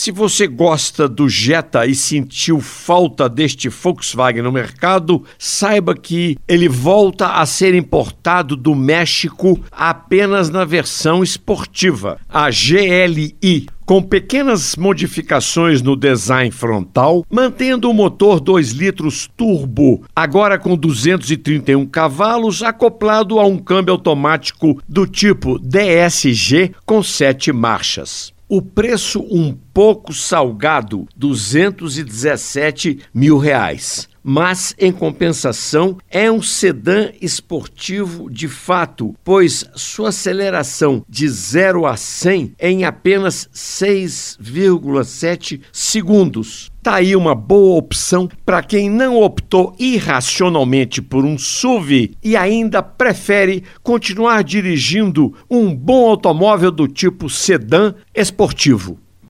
Se você gosta do Jetta e sentiu falta deste Volkswagen no mercado, saiba que ele volta a ser importado do México apenas na versão esportiva, a GLI com pequenas modificações no design frontal, mantendo o motor 2 litros turbo, agora com 231 cavalos, acoplado a um câmbio automático do tipo DSG com 7 marchas. O preço um pouco salgado, 217 mil reais mas em compensação é um sedã esportivo de fato, pois sua aceleração de 0 a 100 é em apenas 6,7 segundos. Tá aí uma boa opção para quem não optou irracionalmente por um SUV e ainda prefere continuar dirigindo um bom automóvel do tipo sedã esportivo.